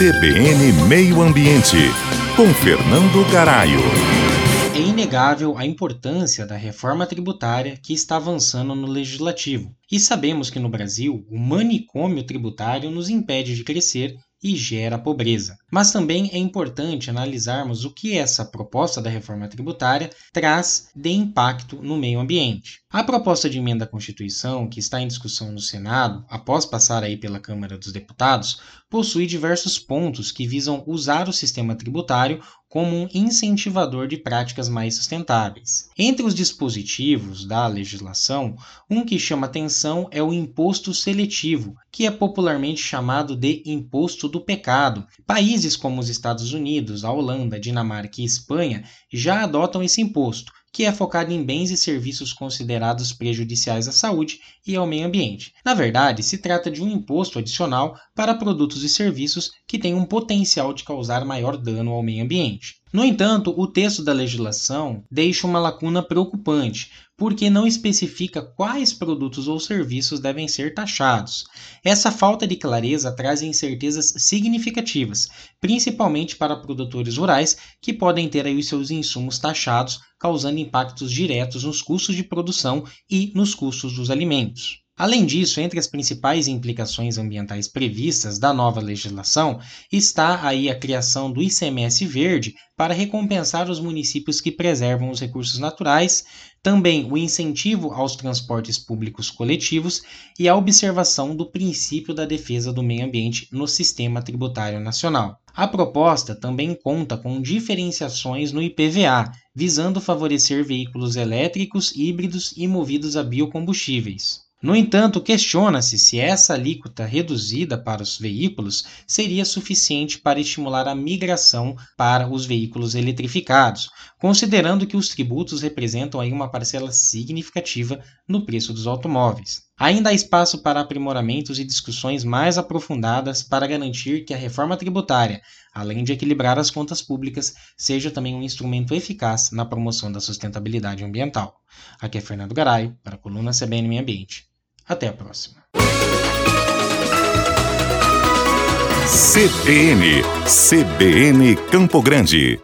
CBN Meio Ambiente, com Fernando Garaio. É inegável a importância da reforma tributária que está avançando no legislativo. E sabemos que no Brasil, o manicômio tributário nos impede de crescer e gera pobreza. Mas também é importante analisarmos o que essa proposta da reforma tributária traz de impacto no meio ambiente. A proposta de emenda à Constituição, que está em discussão no Senado, após passar aí pela Câmara dos Deputados, possui diversos pontos que visam usar o sistema tributário como um incentivador de práticas mais sustentáveis. Entre os dispositivos da legislação, um que chama atenção é o imposto seletivo, que é popularmente chamado de imposto do pecado. Países como os Estados Unidos, a Holanda, Dinamarca e Espanha já adotam esse imposto, que é focado em bens e serviços considerados prejudiciais à saúde e ao meio ambiente. Na verdade, se trata de um imposto adicional para produtos e serviços que têm um potencial de causar maior dano ao meio ambiente. No entanto, o texto da legislação deixa uma lacuna preocupante, porque não especifica quais produtos ou serviços devem ser taxados. Essa falta de clareza traz incertezas significativas, principalmente para produtores rurais que podem ter aí os seus insumos taxados, causando impactos diretos nos custos de produção e nos custos dos alimentos. Além disso, entre as principais implicações ambientais previstas da nova legislação está aí a criação do ICMS verde para recompensar os municípios que preservam os recursos naturais, também o incentivo aos transportes públicos coletivos e a observação do princípio da defesa do meio ambiente no sistema tributário nacional. A proposta também conta com diferenciações no IPVA, visando favorecer veículos elétricos, híbridos e movidos a biocombustíveis. No entanto, questiona-se se essa alíquota reduzida para os veículos seria suficiente para estimular a migração para os veículos eletrificados, considerando que os tributos representam aí uma parcela significativa no preço dos automóveis. Ainda há espaço para aprimoramentos e discussões mais aprofundadas para garantir que a reforma tributária, além de equilibrar as contas públicas, seja também um instrumento eficaz na promoção da sustentabilidade ambiental. Aqui é Fernando Garay, para a coluna CBN Meio Ambiente. Até a próxima. CBN, CBN Campo Grande.